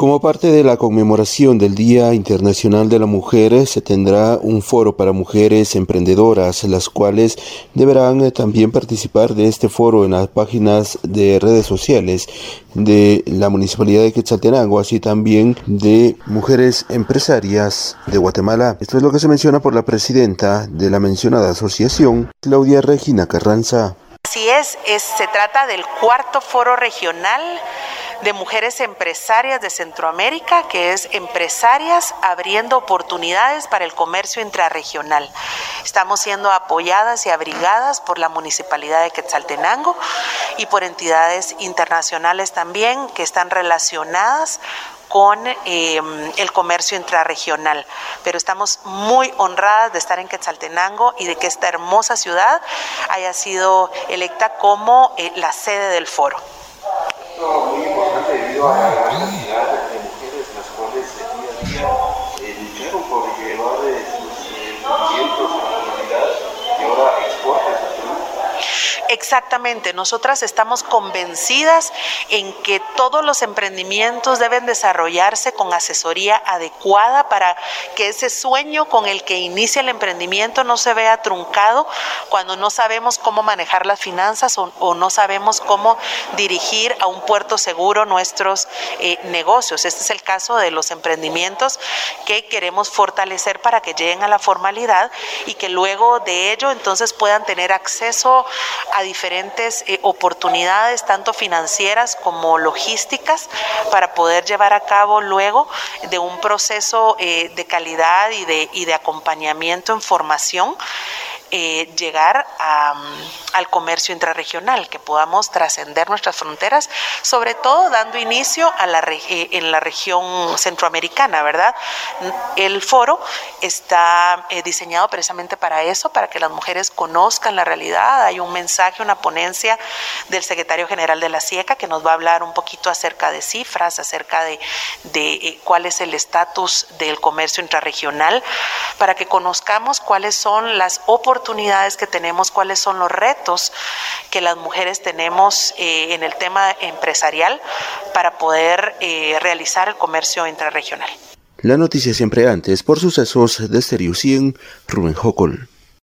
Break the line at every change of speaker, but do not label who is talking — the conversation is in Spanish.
Como parte de la conmemoración del Día Internacional de la Mujer, se tendrá un foro para mujeres emprendedoras, las cuales deberán eh, también participar de este foro en las páginas de redes sociales de la Municipalidad de Quetzaltenango, así también de mujeres empresarias de Guatemala. Esto es lo que se menciona por la presidenta de la mencionada asociación, Claudia Regina Carranza.
Así es, es se trata del cuarto foro regional de mujeres empresarias de Centroamérica, que es empresarias abriendo oportunidades para el comercio intrarregional. Estamos siendo apoyadas y abrigadas por la Municipalidad de Quetzaltenango y por entidades internacionales también que están relacionadas con em, el comercio intrarregional. Pero estamos muy honradas de estar en Quetzaltenango y de que esta hermosa ciudad haya sido electa como eh, la sede del foro
muy importante debido a la gran cantidad de mujeres las
Exactamente, nosotras estamos convencidas en que todos los emprendimientos deben desarrollarse con asesoría adecuada para que ese sueño con el que inicia el emprendimiento no se vea truncado cuando no sabemos cómo manejar las finanzas o, no sabemos cómo dirigir a un puerto seguro nuestros eh, negocios. Este es el caso de los emprendimientos que queremos fortalecer para que lleguen a la formalidad y que luego de ello entonces puedan tener acceso a diferentes eh, oportunidades, tanto financieras como logísticas, para poder llevar a cabo luego de un proceso eh, de calidad y de, y de acompañamiento en formación eh, llegar al comercio intrarregional, que podamos trascender nuestras fronteras, sobre todo dando inicio a la eh, en la región centroamericana, ¿verdad? El foro está eh, diseñado precisamente para eso, para que las mujeres conozcan la realidad. Hay un mensaje, una ponencia del secretario general de la CIECA que nos va a hablar un poquito acerca de cifras, acerca de, de cuál es el estatus del comercio intrarregional, para que conozcamos cuáles son las oportunidades oportunidades que tenemos, cuáles son los retos que las mujeres tenemos eh, en el tema empresarial para poder eh, realizar el comercio intrarregional.
La noticia siempre antes por sucesos de Stereo 100, Rubén Jocol.